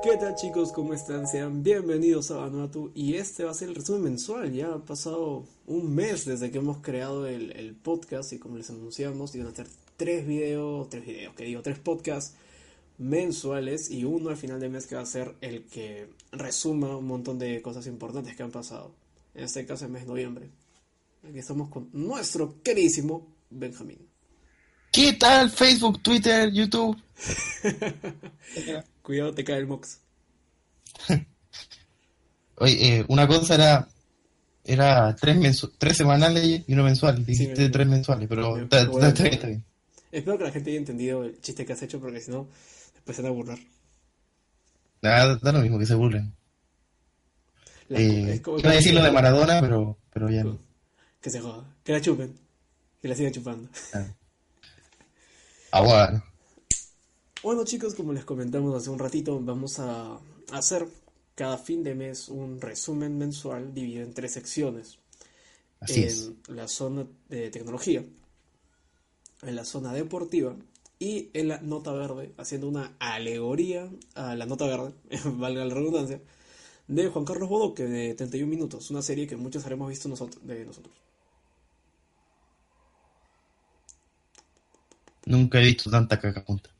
¿Qué tal chicos? ¿Cómo están? Sean bienvenidos a Vanuatu y este va a ser el resumen mensual. Ya ha pasado un mes desde que hemos creado el, podcast y como les anunciamos, iban a hacer tres videos, tres videos, que digo, tres podcasts mensuales y uno al final de mes que va a ser el que resuma un montón de cosas importantes que han pasado. En este caso, el mes de noviembre. Aquí estamos con nuestro queridísimo Benjamín. ¿Qué tal Facebook, Twitter, YouTube? Cuidado, te cae el mox. Oye, eh, una cosa era era tres, mensu- tres semanales y uno mensual. Dijiste me- tres mensuales, pero está, bien, está bien. Espero que la gente haya entendido el chiste que has hecho porque si no, después se van a burlar. Nada, da lo mismo que se burlen. La- Eh, es como- iba a decir lo de Maradona, pero, pero ya no. Que se joda. Que la chupen. Que la sigan chupando. Ah, bueno. Bueno chicos, como les comentamos hace un ratito, vamos a hacer cada fin de mes un resumen mensual dividido en tres secciones. Así en es. la zona de tecnología, en la zona deportiva y en la nota verde, haciendo una alegoría a la nota verde, valga la redundancia, de Juan Carlos Bodoque de 31 minutos, una serie que muchos habremos visto nosotros, de nosotros. Nunca he visto tanta caca junta.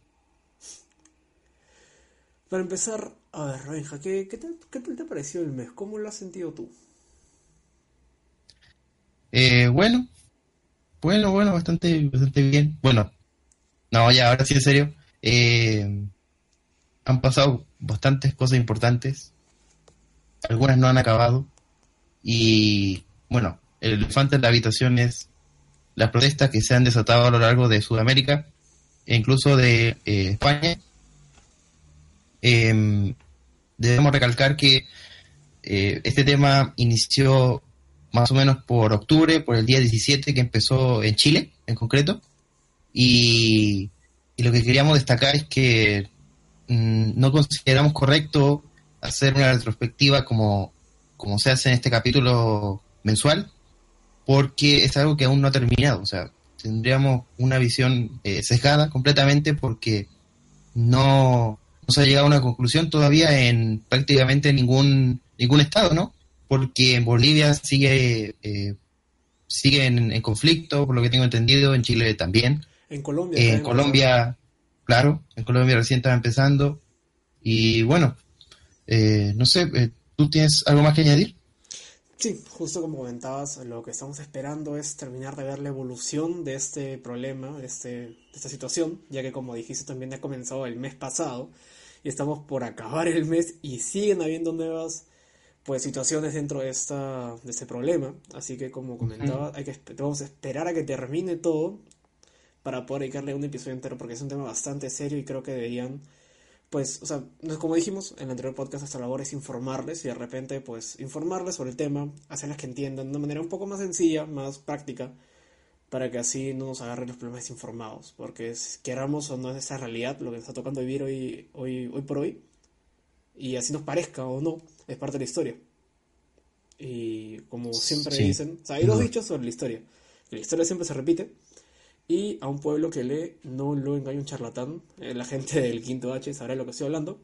Para empezar, a ver, Benja, ¿qué, qué tal, qué tal te pareció el mes? ¿Cómo lo has sentido tú? Eh, bueno, bueno, bueno, bastante, bastante bien. Bueno, no, ya, ahora sí en serio. Eh, han pasado bastantes cosas importantes. Algunas no han acabado. Y bueno, el elefante en la habitación es las protestas que se han desatado a lo largo de Sudamérica e incluso de eh, España. Em, debemos recalcar que eh, este tema inició más o menos por octubre, por el día 17 que empezó en Chile, en concreto. Y, lo que queríamos destacar es que mm, no consideramos correcto hacer una retrospectiva como, como se hace en este capítulo mensual, porque es algo que aún no ha terminado. O sea, tendríamos una visión eh, sesgada completamente porque no, no se ha llegado a una conclusión todavía en prácticamente ningún, ningún estado, ¿no? Porque en Bolivia sigue, eh, sigue en, en conflicto, por lo que tengo entendido, en Chile también. En Colombia. Eh, en Colombia, claro, en Colombia recién estaba empezando. Y bueno, eh, no sé, eh, ¿tú tienes algo más que añadir? Sí, justo como comentabas, lo que estamos esperando es terminar de ver la evolución de este problema, de, este, de esta situación, ya que como dijiste también ha comenzado el mes pasado y estamos por acabar el mes y siguen habiendo nuevas pues situaciones dentro de esta de este problema, así que como comentaba, hay que vamos a esperar a que termine todo para poder dedicarle un episodio entero porque es un tema bastante serio y creo que deberían pues, o sea, como dijimos en el anterior podcast, nuestra labor es informarles y de repente, pues, informarles sobre el tema, hacerles que entiendan de una manera un poco más sencilla, más práctica, para que así no nos agarren los problemas desinformados, porque es, queramos o no es esa realidad lo que nos está tocando vivir hoy, hoy, hoy por hoy, y así nos parezca o no, es parte de la historia. Y como siempre Sí, dicen, o sea, hay dos dichos sobre la historia, que la historia siempre se repite, y a un pueblo que lee no lo engaña un charlatán. Eh, la gente del quinto H sabrá de lo que estoy hablando.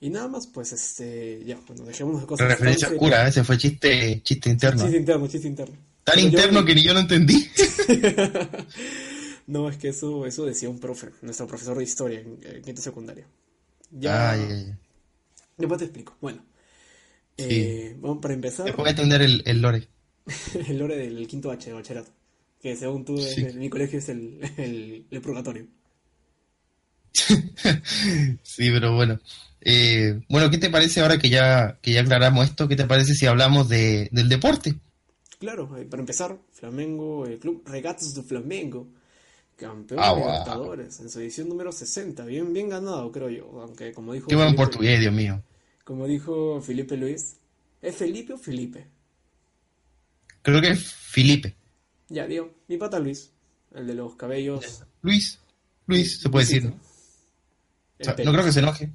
Y nada más, pues este. Ya, bueno, dejémonos de cosas. Referencia oscura, ese fue chiste, chiste interno. Chiste interno, chiste interno. Tan Pero yo- interno que ni yo lo entendí. No, es que eso, eso decía un profe, nuestro profesor de historia en, en quinto secundaria. Ya. Ah, ya, ya. Después te explico. Bueno. Eh, vamos, para empezar, Después voy a entender el, el lore. el lore del quinto H de bachillerato. Que según tú, es- Sí. en mi colegio es el, el, el purgatorio. Sí, pero bueno. Eh, bueno, ¿qué te parece ahora que ya, que ya aclaramos esto? ¿Qué te parece si hablamos de, del deporte? Claro, eh, para empezar, Flamengo, el club Regatas do Flamengo, campeón Ah, de. Libertadores, en su edición número 60, bien, bien ganado, creo yo, aunque como dijo Qué buen portugués, Dios mío. como dijo Felipe Luis, ¿es Felipe o Felipe? Creo que es Felipe. Ya, digo, mi pata Luis, el de los cabellos. Luis. Luis, se puede decir. Luisito. ¿no? O El sea, pelo. no creo que se enoje.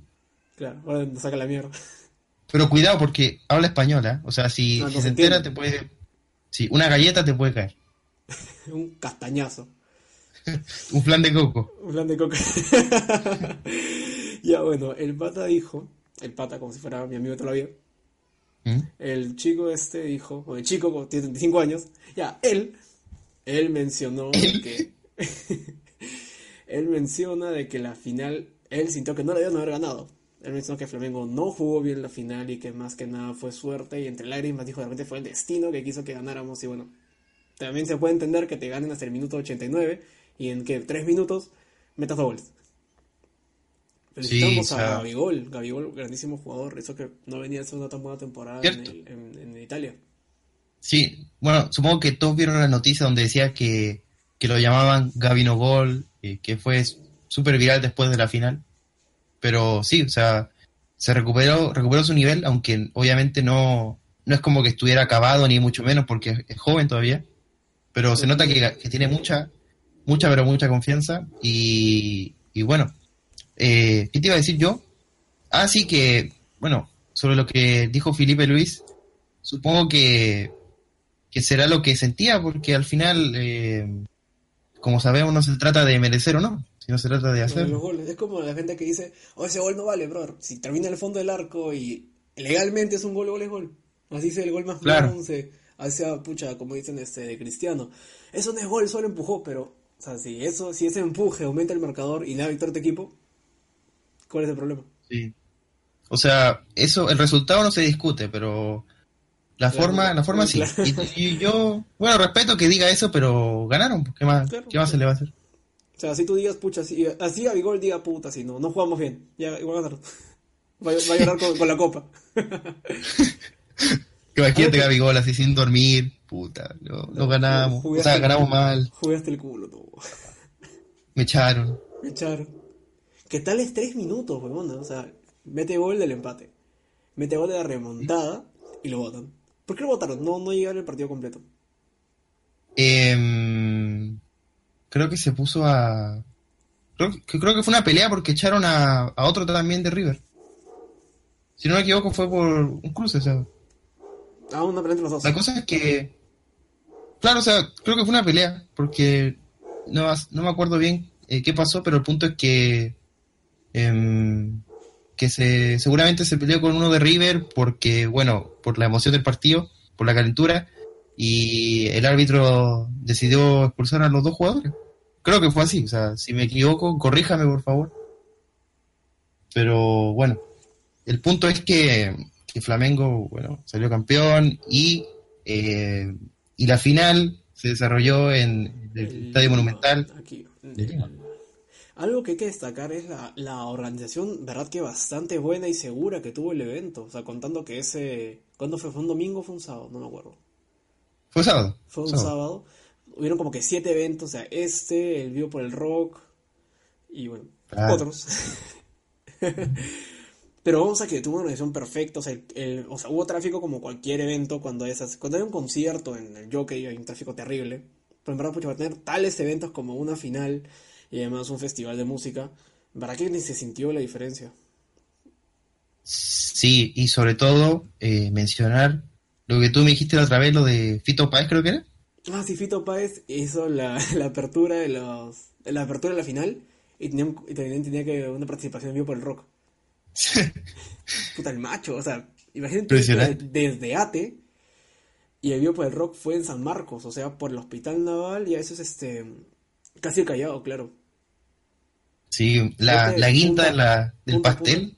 Claro, ahora nos saca la mierda. Pero cuidado porque habla español, ¿eh? O sea, si, No, no si se se entera te puede... Sí, una galleta te puede caer. Un castañazo. Un flan de coco. Un plan de coca. ya bueno, el pata dijo el pata, como si fuera mi amigo de toda la vida. ¿Mm? El chico este dijo, o el chico como tiene 35 años, ya, él, él mencionó que, él menciona de que la final, él sintió que no le debían haber ganado. Él mencionó que Flamengo no jugó bien la final y que más que nada fue suerte y entre lágrimas dijo de repente fue el destino que quiso que ganáramos y bueno, también se puede entender que te ganen hasta el minuto 89 y en que tres minutos metas dos goles. Felicitamos Sí, o sea- a Gabigol, Gabigol, grandísimo jugador, eso que no venía a hacer una tan buena temporada en, en- en Italia. Sí, bueno, supongo que todos vieron la noticia donde decía que, que lo llamaban Gabino Gol, eh, que fue súper viral después de la final. Pero sí, o sea, se recuperó, recuperó su nivel, aunque obviamente no, no es como que estuviera acabado, ni mucho menos, porque es, joven todavía. Pero se nota que, que tiene mucha, mucha, pero mucha confianza. Y, y bueno, eh, ¿qué te iba a decir yo? Ah, sí que, bueno, sobre lo que dijo Felipe Luis, supongo que, que será lo que sentía, porque al final, eh, como sabemos, no se trata de merecer o no, sino se trata de hacer. los goles. Es como la gente que dice, oh, ese gol no vale, brother. Si termina en el fondo del arco y legalmente es un gol, gol es gol. Así dice el gol más Claro. bronce, hacia, pucha, como dicen este, de Cristiano. Eso no es gol, solo empujó, pero, o sea, si eso, si ese empuje aumenta el marcador y le da victoria a tu equipo, ¿cuál es el problema? Sí. O sea, eso, el resultado no se discute, pero la Claro, forma, la forma sí. Y, y yo, bueno, respeto que diga eso, pero ganaron, pues, ¿qué más, Claro, ¿qué más se le va a hacer? O sea, si tú digas, pucha, así, así a Bigol diga, puta, si no, no jugamos bien, ya igual ganar. Va, a- va a llorar con, con la copa. Que imagínate Gabigol así sin dormir, puta, no, no ganamos, o sea, ganamos mal, Jugaste el culo, no. me echaron. Me echaron. ¿Qué tal es tres minutos, huevón? O sea, mete gol del empate. Mete gol de la remontada y lo votan. ¿Por qué lo votaron? No, no llegaron el partido completo. Em, creo que se puso a. Creo que, creo que fue una pelea porque echaron a, a otro también de River. Si no me equivoco, fue por un cruce. O sea, Ah, una pelea entre los dos. la cosa es que. Claro, o sea, creo que fue una pelea porque no, no me acuerdo bien eh, qué pasó, pero el punto es que. em, que se seguramente se peleó con uno de River porque, bueno, por la emoción del partido, por la calentura, y el árbitro decidió expulsar a los dos jugadores. Creo que fue así, o sea, si me equivoco, corríjame por favor. Pero bueno, el punto es que, que Flamengo, bueno, salió campeón y, eh, y la final se desarrolló en el El- Estadio Monumental. Aquí. de Lima. Algo que hay que destacar es la, la organización, verdad que bastante buena y segura que tuvo el evento. O sea, contando que ese... ¿Cuándo fue? ¿Fue un domingo o fue un sábado? No me acuerdo. Fue sábado. Fue un sábado. sábado. Hubieron como que siete eventos, o sea, este, el vivo por el rock y bueno, Claro. otros. Pero vamos a que tuvo una organización perfecta, o sea, el- el- o sea, hubo tráfico como cualquier evento cuando hay esas, cuando hay un concierto en el Jockey hay un tráfico terrible. Pero en verdad, pucha, va a tener tales eventos como una final y además un festival de música. Verdad que ni se sintió la diferencia. Sí, y sobre todo eh, mencionar lo que tú me dijiste la otra vez, lo de Fito Páez, creo que era. Ah, sí, Fito Páez hizo la, la apertura de los, la apertura de la final y, tenía un- y también tenía que una participación en vivo por el rock. Puta, el macho, o sea, imagínate desde ATE y el vivo por el rock fue en San Marcos, o sea, por el Hospital Naval y a eso es este, casi el Callao, claro. Sí, la, la guinda punta- la- del punta pastel.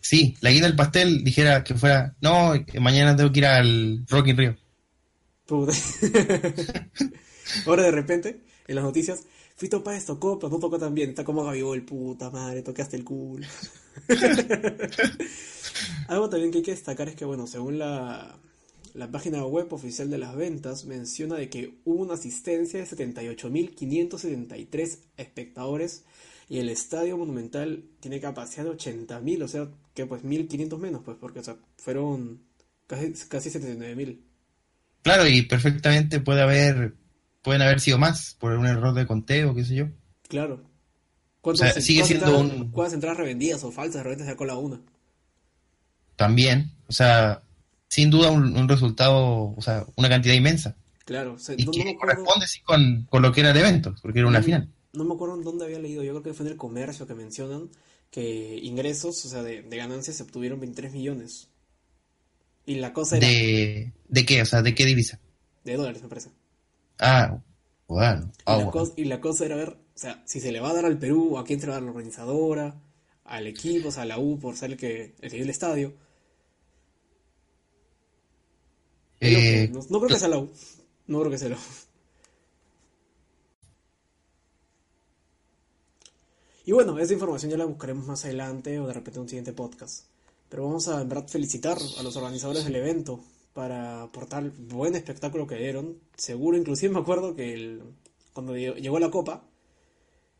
Sí, la guinda del pastel dijera que fuera, no, que mañana tengo que ir al Rock in Rio. Puta. Ahora de repente, en las noticias, Fito Páez tocó, pero no tocó tan bien. Está como Gabigol, puta madre, tocaste el culo. Algo también que hay que destacar es que, bueno, según la, la página web oficial de las ventas, menciona de que hubo una asistencia de 78.573 espectadores y el estadio monumental tiene capacidad de 80.000, o sea, que pues 1.500 menos, pues, porque, o sea, fueron casi, casi 79.000. Claro, y perfectamente puede haber, pueden haber sido más por un error de conteo, qué sé yo. Claro. O sea, ¿Cuántas- sigue cuántas siendo entradas- un- ¿Cuántas entradas revendidas o falsas de repente sacó la una? También, o sea, sin duda un, un resultado, o sea, una cantidad inmensa. Claro, o sea, Y que corresponde sí con, con lo que era el evento, porque era una Mm. final. No me acuerdo en dónde había leído, yo creo que fue en el comercio que mencionan que ingresos, o sea, de, de ganancias se obtuvieron 23 millones. Y la cosa era ¿De, ¿De qué? O sea, ¿de qué divisa? de dólares, me parece. Ah, bueno. Y, la bueno. cos- y la cosa era ver, o sea, si se le va a dar al Perú, a quién se le va a dar la organizadora, al equipo, o sea, a la U por ser el que el el estadio. Eh, no, no creo que sea la U. No creo que sea la U. Y bueno, esa información ya la buscaremos más adelante o de repente en un siguiente podcast. Pero vamos a en verdad felicitar a los organizadores del evento para aportar el buen espectáculo que dieron. Seguro, inclusive me acuerdo que el- cuando lle- llegó la copa,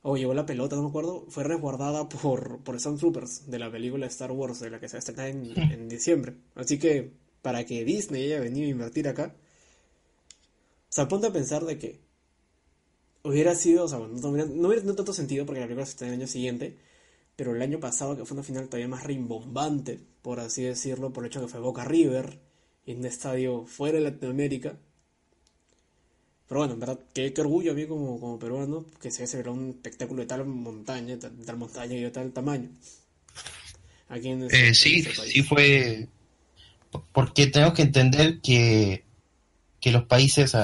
o llegó la pelota, no me acuerdo, fue resguardada por, por Stormtroopers de la película Star Wars, de la que se va a estrenar en, en diciembre. Así que, para que Disney haya venido a invertir acá, o sea, ponte a pensar de que hubiera sido, o sea, bueno, no hubiera, no hubiera tenido tanto sentido porque la película se estrena el año siguiente, pero el año pasado, que fue una final todavía más rimbombante, por así decirlo, por el hecho que fue Boca River, en un estadio fuera de Latinoamérica. Pero bueno, en verdad, qué, qué orgullo a mí como, como peruano que se celebrado un espectáculo de tal montaña, de tal, de montaña y de tal tamaño. Aquí en este, Eh, en sí, sí fue. Porque tenemos que entender que, que los países,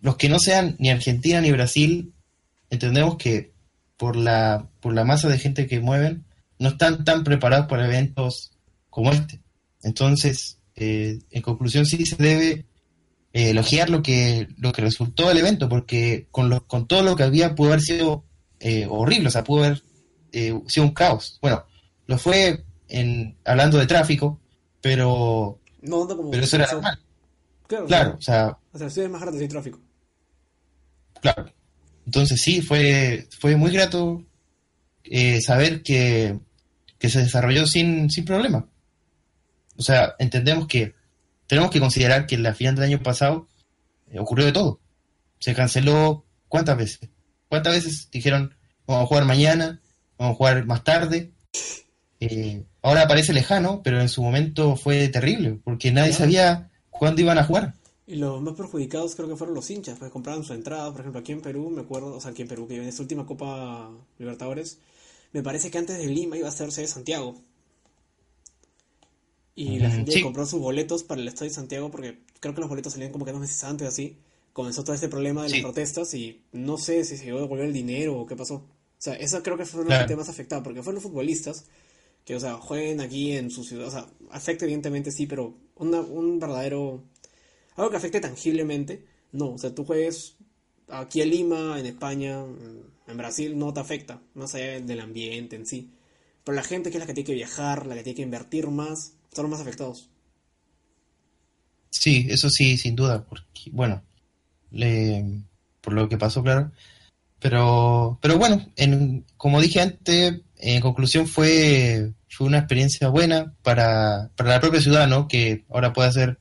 los que no sean ni Argentina ni Brasil, entendemos que por la, por la masa de gente que mueven, no están tan preparados para eventos como este. Entonces, eh, en conclusión, sí se debe eh, elogiar lo que, lo que resultó del evento, porque con, lo, con todo lo que había pudo haber sido eh, horrible, o sea, pudo haber eh, sido un caos. Bueno, lo fue en, hablando de tráfico, pero, No como pero eso era normal. Claro, Claro, o sea, O sea, ciudades más grandes hay tráfico. claro. Entonces sí, fue, fue muy grato eh, saber que, que se desarrolló sin, sin problema. O sea, entendemos que tenemos que considerar que en la final del año pasado eh, ocurrió de todo. Se canceló cuántas veces. ¿Cuántas veces dijeron vamos a jugar mañana, vamos a jugar más tarde? Eh, ahora parece lejano, pero en su momento fue terrible, porque nadie sabía cuándo iban a jugar. Y los más perjudicados creo que fueron los hinchas, porque compraban su entrada, por ejemplo, aquí en Perú, me acuerdo, o sea, aquí en Perú, que en esta última Copa Libertadores, me parece que antes de Lima iba a hacerse de Santiago. Y la gente sí. compró sus boletos para el Estadio de Santiago, porque creo que los boletos salían como que dos meses antes, así. Comenzó todo este problema de las protestas y no sé si se llegó a devolver el dinero o qué pasó. O sea, esa creo que fue la Claro. gente más afectada, porque fueron los futbolistas que, o sea, jueguen aquí en su ciudad, o sea, afecta evidentemente sí, pero un verdadero algo que afecte tangiblemente, no. O sea, tú juegues aquí en Lima, en España, en Brasil, no te afecta, más allá del ambiente en sí. Pero la gente que es la que tiene que viajar, la que tiene que invertir más, son los más afectados. Sí, eso sí, sin duda, porque, bueno, le- por lo que pasó, claro. Pero, pero bueno, en, como dije antes, en conclusión fue, fue una experiencia buena para, para la propia ciudad, ¿no? Que ahora puede hacer,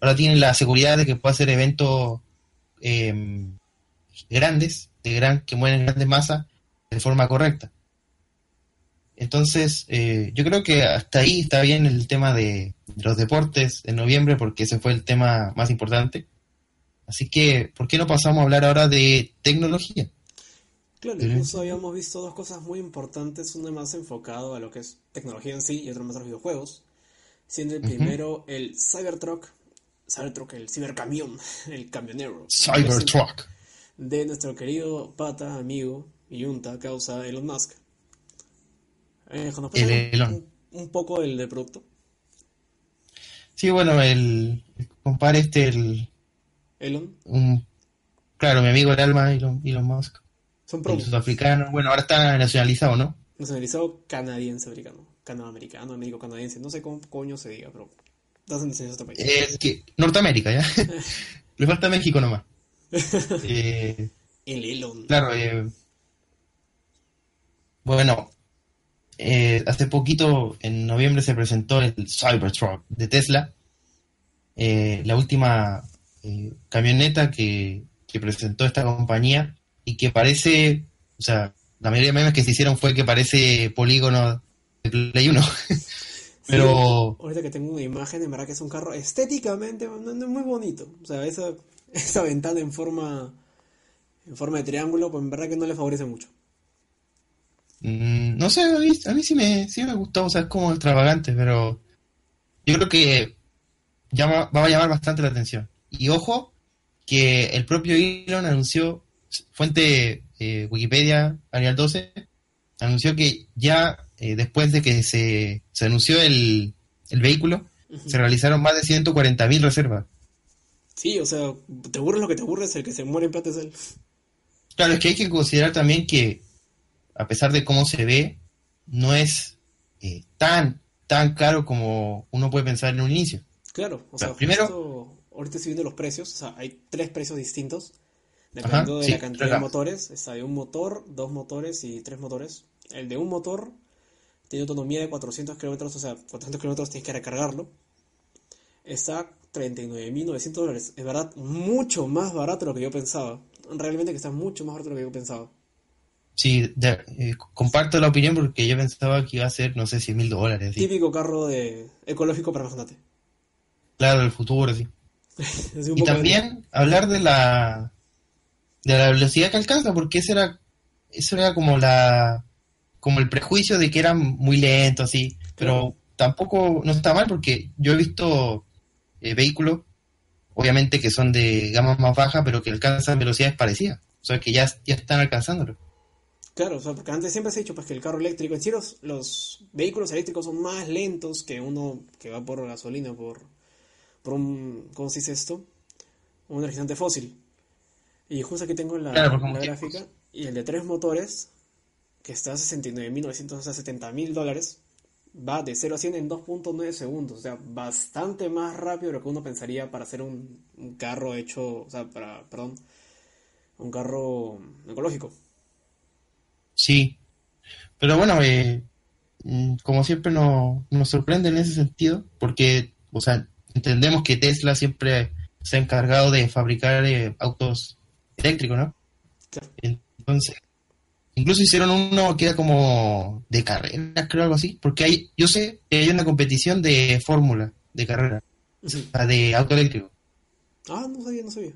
ahora tiene la seguridad de que puede hacer eventos eh, grandes, de gran, que mueven grandes masas de forma correcta. Entonces, eh, yo creo que hasta ahí está bien el tema de, de los deportes en noviembre, porque ese fue el tema más importante. Así que, ¿por qué no pasamos a hablar ahora de tecnología? Claro, incluso habíamos visto dos cosas muy importantes, una más enfocado a lo que es tecnología en sí y otra más a los videojuegos. Siendo el primero el Cybertruck, Cybertruck, el cibercamión, el camionero. Cybertruck. de nuestro querido pata, amigo y yunta, causa Elon Musk. Eh, ¿nos puedes El Elon. Un, un poco del, del producto. Sí, bueno, el, el este, el, Elon. un, claro, mi amigo el alma, Elon, Elon Musk, Son el productos. sudafricano, bueno, ahora está nacionalizado, ¿no? Nacionalizado canadiense americano. Canadá-americano, américo-canadiense. No sé cómo coño se diga, pero. A este país. Es que, Norteamérica, ¿ya? Le falta México nomás. Eh, El Elon. Claro, eh, bueno, eh, hace poquito, en noviembre, se presentó el Cybertruck de Tesla, eh, la última eh, camioneta que, que presentó esta compañía y que parece, o sea, la mayoría de memes que se hicieron fue que parece polígono de Play 1. Pero- Sí, ahorita que tengo una imagen, en verdad que es un carro estéticamente muy bonito. O sea, esa, esa ventana en forma en forma de triángulo, pues en verdad que no le favorece mucho. Mm, no sé, a mí, a mí sí, me, sí me gustó, o sea, es como extravagante, pero yo creo que llama, va a llamar bastante la atención. Y ojo, que el propio Elon anunció, fuente eh, Wikipedia, Arial 12, anunció que ya eh, después de que se, se anunció el, el vehículo, se realizaron más de 140.000 reservas. Sí, o sea, te aburres lo que te aburres, el que se muere en plata es él. Claro, es que hay que considerar también que, a pesar de cómo se ve, no es eh, tan, tan caro como uno puede pensar en un inicio. Claro, o sea, primero... ahorita estoy viendo los precios, o sea, hay tres precios distintos, dependiendo de la cantidad de motores. Está de un motor, dos motores y tres motores. El de un motor tiene autonomía de 400 kilómetros, o sea, 400 kilómetros tienes que recargarlo. Está 39.900 dólares. Es verdad, mucho más barato de lo que yo pensaba. Realmente que está mucho más barato de lo que yo pensaba. Sí, eh, comparto la opinión porque yo pensaba que iba a ser, no sé, 100 mil dólares. Típico carro de ecológico para bastante. Claro, el futuro, sí. y también hablar de la de la velocidad que alcanza, porque eso era, eso era como la como el prejuicio de que eran muy lentos, así. Pero tampoco no está mal porque yo he visto eh, vehículos, obviamente que son de gama más baja, pero que alcanzan velocidades parecidas. O sea, que ya, ya están alcanzándolo. Claro, o sea, porque antes siempre se ha dicho pues, que el carro eléctrico, en sí los, vehículos eléctricos son más lentos que uno que va por gasolina, por, por un, ¿cómo se dice esto? Un energizante fósil. Y justo aquí tengo la, la gráfica, y el de tres motores que está a 69.900, o sea, 70.000 dólares, va de 0 a 100 en 2.9 segundos, o sea, bastante más rápido de lo que uno pensaría para hacer un, carro hecho, o sea, para, perdón, un carro ecológico. Sí, pero bueno, eh, mm, como siempre nos, nos sorprende en ese sentido, porque, o sea, entendemos que Tesla siempre se ha encargado de fabricar eh, autos eléctricos, ¿no? Entonces, Incluso hicieron uno que era como de carrera, creo algo así, porque hay, yo sé que hay una competición de fórmula, de carrera, de auto eléctrico. Ah, no sabía, no sabía.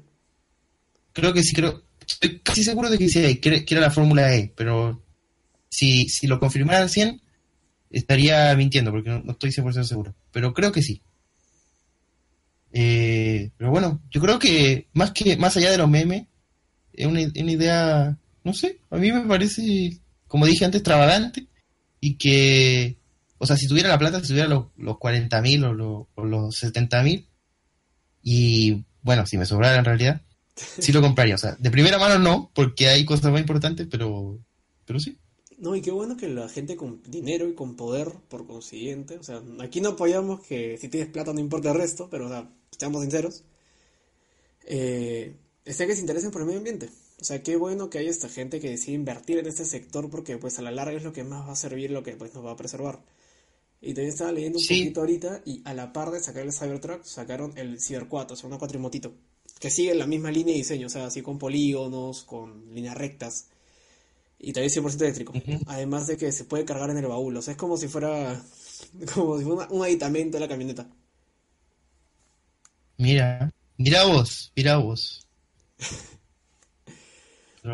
Creo que sí, creo, estoy casi seguro de que sí que, era la fórmula E, pero si, si lo confirmaran 100, estaría mintiendo, porque no, estoy 100% seguro, pero creo que sí. Eh, pero bueno, yo creo que más que más allá de los memes, es una, una idea no sé, a mí me parece, como dije antes, extravagante y que, o sea, si tuviera la plata, si tuviera los, los 40 mil o, los, o los 70 mil, y bueno, si me sobrara en realidad, sí lo compraría. O sea, de primera mano no, porque hay cosas más importantes, pero, pero sí. No, y qué bueno que la gente con dinero y con poder, por consiguiente, o sea, aquí no apoyamos que si tienes plata no importa el resto, pero, o sea, seamos sinceros, eh, sea que se interesen por el medio ambiente. O sea, qué bueno que hay esta gente que decide invertir en este sector porque pues a la larga es lo que más va a servir, lo que pues nos va a preservar. Y también estaba leyendo un poquito ahorita y a la par de sacar el Cybertruck sacaron el Cyber 4, o sea, una cuatrimotito, que sigue la misma línea de diseño, o sea, así con polígonos, con líneas rectas y también 100% eléctrico. Además de que se puede cargar en el baúl, o sea, es como si fuera como si fuera un aditamento de la camioneta. Mira, mira vos, mira vos.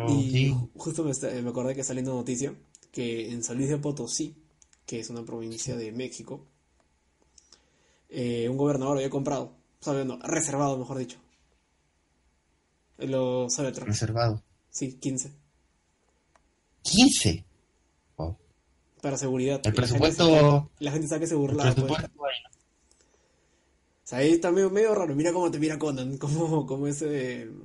Y justo me, me, acordé que saliendo noticia que en San Luis de Potosí, que es una provincia de México, eh, un gobernador había comprado, o reservado, mejor dicho. Lo sabe Reservado. Sí, 15. ¿15? Para seguridad. El presupuesto. La gente sabe que se burlaba. Pues. O sea, ahí está medio, medio, raro. Mira cómo te mira Conan. Como, como ese.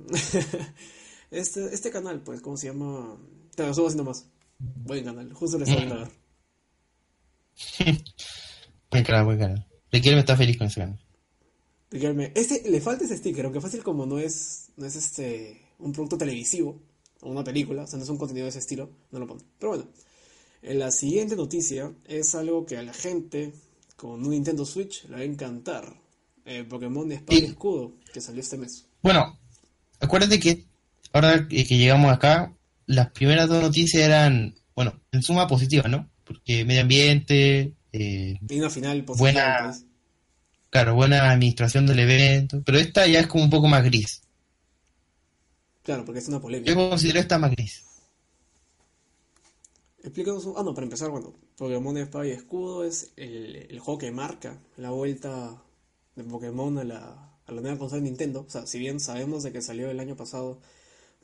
Este, este canal, pues, ¿cómo se llama? Te lo subo así nomás. Buen canal, justo le estaba buen canal, buen canal. me está feliz con ese canal. Este, le falta ese sticker, aunque fácil como no es, no es este un producto televisivo o una película, o sea, no es un contenido de ese estilo, no lo pone. Pero bueno, en la siguiente noticia es algo que a la gente con un Nintendo Switch le va a encantar. Eh, Pokémon Espada y Escudo, que salió este mes. Bueno, acuérdate que ahora que llegamos acá, las primeras dos noticias eran, bueno, en suma positivas, ¿no? Porque medio ambiente, eh, final positiva, buena, claro, buena administración del evento, pero esta ya es como un poco más gris. Claro, porque es una polémica. Yo considero esta más gris. explícanos. un- Ah, no, para empezar, bueno, Pokémon Espada y Escudo es el, el juego que marca la vuelta de Pokémon a la, a la nueva consola de Nintendo. O sea, si bien sabemos de que salió el año pasado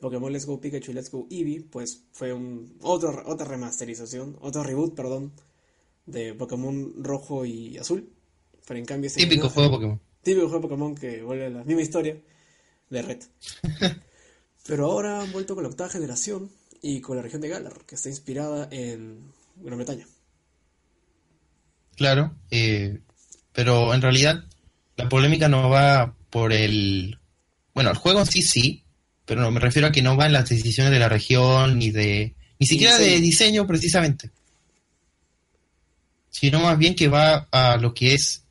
Pokémon Let's Go Pikachu y Let's Go Eevee, pues fue un otro, otra remasterización, otro reboot, perdón, de Pokémon Rojo y Azul. Pero en cambio, este Típico juego de Pokémon. típico juego de Pokémon que vuelve a la misma historia de Red. Pero ahora han vuelto con la octava generación y con la región de Galar, que está inspirada en Gran Bretaña. Claro, eh, pero en realidad la polémica no va por el... Bueno, el juego en sí sí, pero no, me refiero a que no va en las decisiones de la región ni de... Ni siquiera de diseño. diseño precisamente. Sino más bien que va a lo que es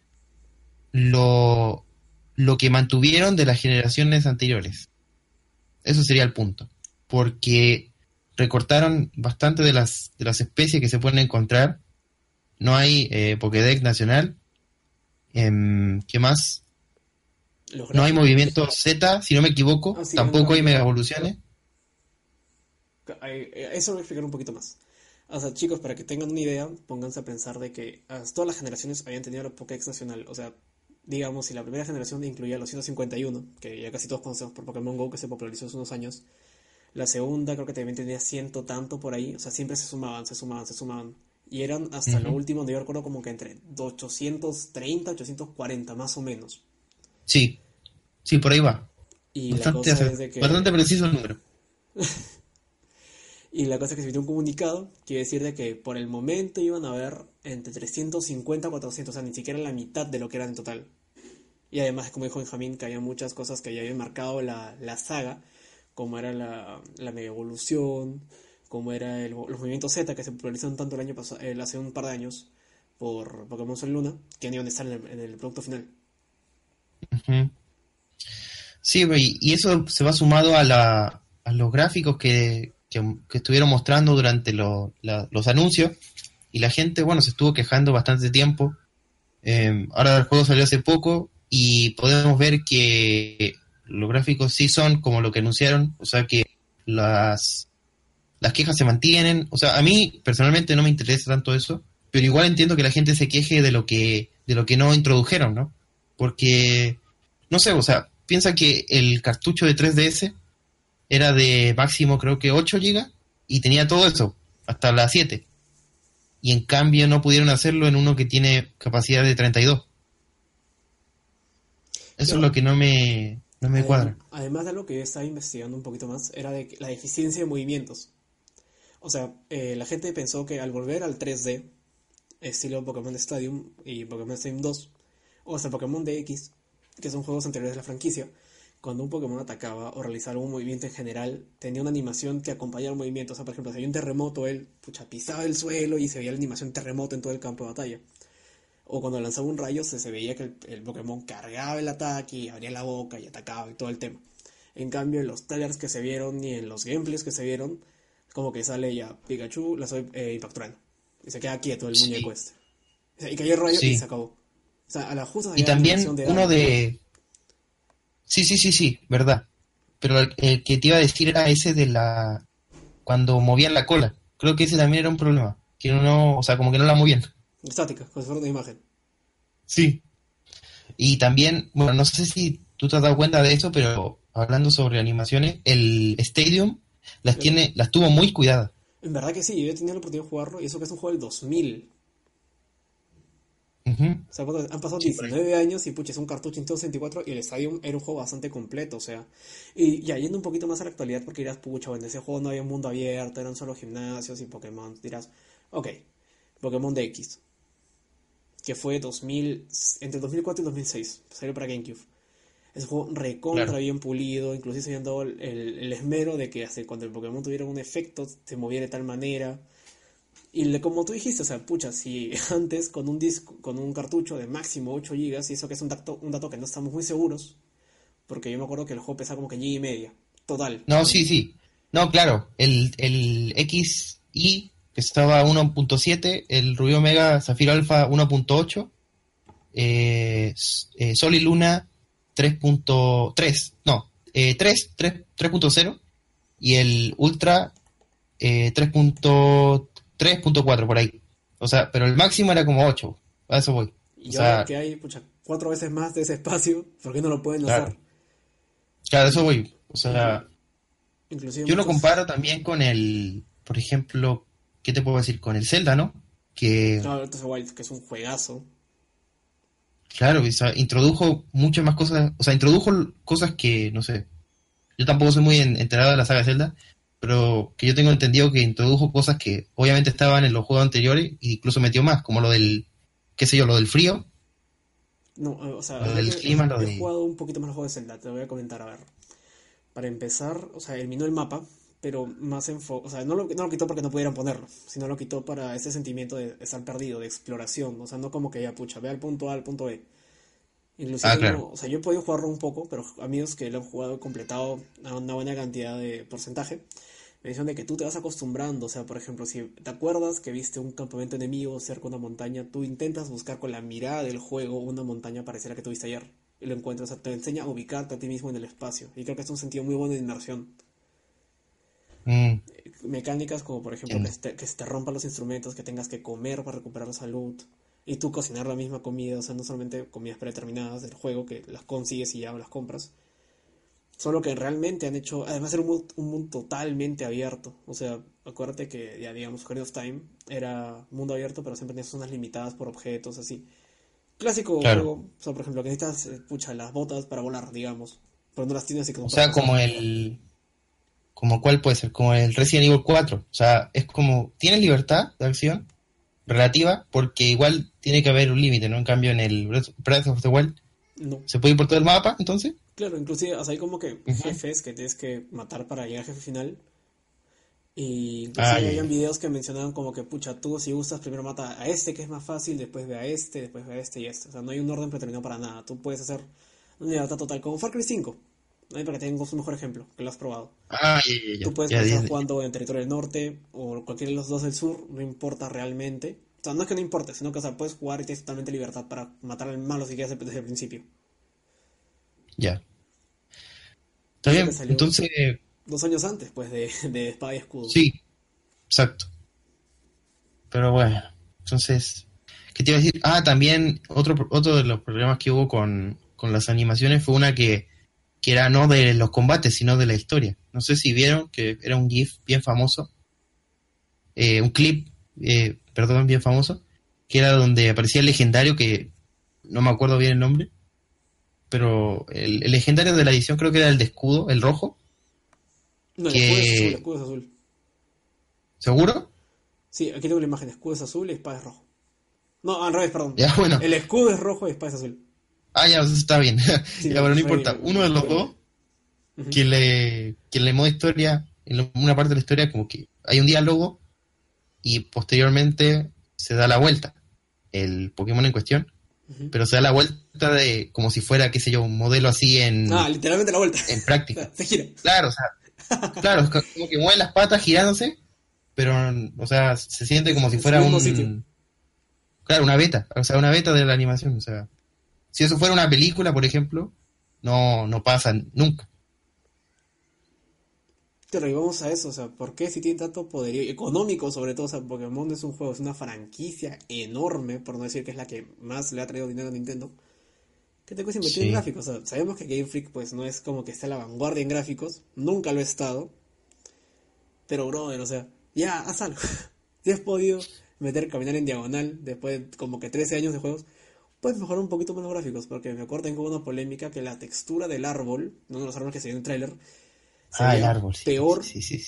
lo, lo que mantuvieron de las generaciones anteriores. Eso sería el punto. Porque recortaron bastante de las, de las especies que se pueden encontrar. No hay eh, Pokédex nacional. Em, ¿Qué más? No hay movimiento Z, si no me equivoco. Ah, sí, Tampoco no. hay mega evoluciones. Eh, Eso lo voy a explicar un poquito más. O sea, chicos, para que tengan una idea, pónganse a pensar de que ah, todas las generaciones habían tenido la Pokédex nacional. O sea, digamos, si la primera generación incluía los 151, que ya casi todos conocemos por Pokémon GO, que se popularizó hace unos años, la segunda creo que también tenía ciento tanto por ahí. O sea, siempre se sumaban, se sumaban, se sumaban. Y eran hasta lo Ujú. último, donde yo recuerdo como que entre 830, 840, más o menos. Sí, sí, por ahí va. Y la Bastante, cosa acer- es de que... bastante preciso el número. Y la cosa es que se emitió un comunicado, quiere decir de que por el momento iban a haber entre 350 a 400, o sea, ni siquiera la mitad de lo que eran en total. Y además, como dijo Benjamín, que había muchas cosas que ya habían marcado la, la saga, como era la, la mega evolución, como era el- los movimientos Z que se popularizaron tanto el año pasado, hace un par de años por Pokémon Sol Luna, que no iban a estar en el, producto final. Sí, y, eso se va sumado a, la, a los gráficos que, que, estuvieron mostrando durante lo- los anuncios. Y la gente, bueno, se estuvo quejando bastante tiempo. Eh, ahora el juego salió hace poco y podemos ver que los gráficos sí son como lo que anunciaron. O sea que las, las quejas se mantienen. O sea, a mí personalmente no me interesa tanto eso. Pero igual entiendo que la gente se queje de lo que, de lo que no introdujeron, ¿no? Porque no sé, o sea, piensa que el cartucho de 3DS era de máximo creo que 8 GB y tenía todo eso, hasta las 7. Y en cambio no pudieron hacerlo en uno que tiene capacidad de 32. Eso es lo que no me, no me cuadra. Además de lo que yo estaba investigando un poquito más, era de la deficiencia de movimientos. O sea, eh, la gente pensó que al volver al 3D, estilo Pokémon Stadium y Pokémon Stadium 2, o hasta Pokémon DX, que son juegos anteriores de la franquicia, cuando un Pokémon atacaba o realizaba algún movimiento en general, tenía una animación que acompañaba el movimiento. O sea, por ejemplo, si había un terremoto, él pucha, pisaba el suelo y se veía la animación terremoto en todo el campo de batalla. O cuando lanzaba un rayo, se, se veía que el, el Pokémon cargaba el ataque y abría la boca y atacaba y todo el tema. En cambio, en los trailers que se vieron y en los gameplays que se vieron, como que sale ya Pikachu, la soy eh, impacturando. Y se queda quieto el Sí. muñeco este. O sea, y cayó el rayo Sí. y se acabó. O sea, a la justa Y también de uno de... Sí, sí, sí, sí, verdad. Pero el, el que te iba a decir era ese de la... Cuando movían la cola. Creo que ese también era un problema. Que no, o sea, como que no la movían. Estática, fuera una imagen. Sí. Y también, bueno, no sé si tú te has dado cuenta de eso, pero hablando sobre animaciones, el Stadium las tiene, las tuvo muy cuidadas. En verdad que sí, yo he tenido la oportunidad de jugarlo y eso que es un juego del 2000. Ujú. O sea, cuando han pasado Sí, por 19 años y pucha, es un cartucho Nintendo 64 y el Stadium era un juego bastante completo, o sea. Y ya yendo un poquito más a la actualidad, porque dirás, pucha, bueno, en ese juego no había un mundo abierto, eran solo gimnasios y Pokémon. Dirás, ok, Pokémon DX, que fue 2000, entre 2004 y 2006, salió para GameCube. Es un juego recontra Claro. bien pulido, inclusive se habían dado el, el- esmero de que hasta cuando el Pokémon tuviera un efecto, se moviera de tal manera. Y le- como tú dijiste, o sea, pucha, si antes con un disco, con un cartucho de máximo 8 GB, y eso que es un dato, un dato que no estamos muy seguros, porque yo me acuerdo que el juego pesaba como que GB y media, total. No, sí, sí. No, claro, el, el XI que estaba a 1.7, el Rubio Mega Zafiro Alpha 1.8, eh, eh, Sol y Luna 3.3, no, eh, 3, 3, 3.0 y el Ultra eh, 3.3, 3.4 por ahí. O sea, pero el máximo era como 8. A eso voy. Y ahora que hay, pucha, cuatro veces más de ese espacio, ¿por qué no lo pueden claro. usar? Claro, a eso voy. O sea, yo lo comparo también con el, por ejemplo, ¿qué te puedo decir? Con el Zelda, ¿no? Que... Claro, Wild, que es un juegazo. Claro, o sea, introdujo muchas más cosas, o sea, introdujo cosas que, no sé, yo tampoco soy muy enterado de la saga Zelda, pero que yo tengo entendido que introdujo cosas que obviamente estaban en los juegos anteriores e incluso metió más, como lo del, qué sé yo, lo del frío. No, o sea, lo del clima, lo he de... jugado un poquito más los juegos de Zelda, te lo voy a comentar, a ver. Para empezar, o sea, eliminó el mapa, pero más enfo o sea, no lo, no lo quitó porque no pudieran ponerlo, sino lo quitó para ese sentimiento de estar perdido, de exploración, o sea, no como que ya, pucha, ve al punto A, al punto B. Inclusive, Ah, claro. no- o sea, yo he podido jugarlo un poco, pero amigos que lo han jugado completado a una buena cantidad de porcentaje, me dicen de que tú te vas acostumbrando, o sea, por ejemplo, si te acuerdas que viste un campamento enemigo cerca de una montaña, tú intentas buscar con la mirada del juego una montaña parecida a la que tuviste ayer, y lo encuentras, o sea, te enseña a ubicarte a ti mismo en el espacio, y creo que es un sentido muy bueno de inmersión. Mm, Mecánicas como, por ejemplo, que, se te, que se te rompan los instrumentos, que tengas que comer para recuperar la salud, y tú cocinar la misma comida, o sea, no solamente comidas predeterminadas del juego que las consigues y ya las compras, solo que realmente han hecho, además era un mundo, un mundo totalmente abierto, o sea, acuérdate que ya digamos Ocarina of Time era mundo abierto, pero siempre tenías zonas limitadas por objetos, así. Clásico Claro. juego, o sea, por ejemplo, que necesitas, eh, pucha, las botas para volar, digamos, pero no las tienes así como o sea, como el... Como cuál puede ser, como el Resident Evil 4. O sea, es como, tienes libertad de acción relativa, porque igual tiene que haber un límite, ¿no? En cambio, en el Breath of the Wild, No. ¿se puede ir por todo el mapa, entonces? Claro, inclusive, o sea, hay como que jefes que tienes que matar para llegar al jefe final. Y inclusive Ah, habían ya. videos que mencionaban como que, pucha, tú si gustas, primero mata a este que es más fácil, después ve a este, después ve a este y este. O sea, no hay un orden predeterminado para nada. Tú puedes hacer una libertad total, como Far Cry 5. ¿No? Para que tengas un mejor ejemplo, que lo has probado. Ah, ya, ya. Tú puedes Ya, ya, jugando en territorio del norte o cualquiera de los dos del sur, no importa realmente. O sea, no es que no importe, sino que o sea, puedes jugar y tienes totalmente libertad para matar al malo si quieres desde el principio. Ya. Está bien, entonces, Dos años antes, pues, de, de Espada y Escudo. sí, exacto. Pero bueno, entonces, ¿qué te iba a decir? Ah, también otro, otro de los problemas que hubo con, con las animaciones fue una que, que era no de los combates, sino de la historia. No sé si vieron que era un GIF bien famoso, eh, un clip, eh, perdón, bien famoso, que era donde aparecía el legendario que no me acuerdo bien el nombre, pero el, el legendario de la edición creo que era el de escudo, el rojo, No, el escudo es azul, el escudo es azul. ¿seguro? Sí, aquí tengo la imagen, escudo es azul y espada es rojo. No, al revés, perdón. Ya, bueno. El escudo es rojo y espada es azul. Ah, ya, está bien. Sí, ya, pero no importa. Uno de los dos, que le, que le modo historia, en una parte de la historia, como que hay un diálogo y posteriormente se da la vuelta el Pokémon en cuestión, pero se da la vuelta de como si fuera, qué sé yo, un modelo así en, Ah, literalmente la vuelta. en práctica. se gira. Claro, o sea, claro, es como que mueve las patas girándose, pero, o sea, se siente como si fuera un... sitio. Claro, una beta, o sea, una beta de la animación, o sea, si eso fuera una película, por ejemplo, no, no pasa nunca. Pero y vamos a eso, o sea, ¿por qué si tiene tanto poderío económico sobre todo? O sea, Pokémon es un juego, es una franquicia enorme, por no decir que es la que más le ha traído dinero a Nintendo. ¿Qué te cuesta invertir en gráficos? O sea, sabemos que Game Freak pues no es como que esté a la vanguardia en gráficos, nunca lo he estado. Pero brother, o sea, ya, haz algo. si has podido meter caminar en diagonal después de como que 13 años de juegos, puedes mejorar un poquito más los gráficos, porque me acuerdo que hubo una polémica que la textura del árbol, uno de los árboles que se vio en el tráiler, Ah, el veía árbol, sí. peor Sí, sí,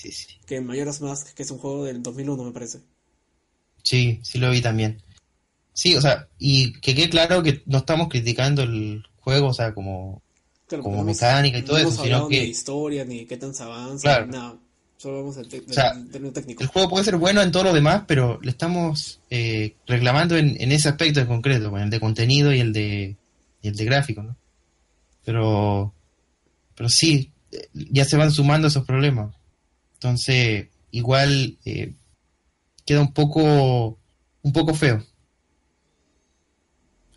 que en Majora's Mask, que es un juego del 2001, me parece. Sí, sí lo vi también. Sí, o sea, y que quede claro que no estamos criticando el juego, o sea, como... Claro, Como mecánica y todo no eso, sino ni que- de historia, ni qué tan se avanza, Claro. ni nada. Solo vamos al te- O sea, del término técnico. El juego puede ser bueno en todo lo demás, pero le estamos eh, reclamando en, en ese aspecto en concreto, en el de contenido y el de, y el de gráfico, ¿no? Pero, pero sí, eh, ya se van sumando esos problemas. Entonces, igual eh, queda un poco, un poco feo.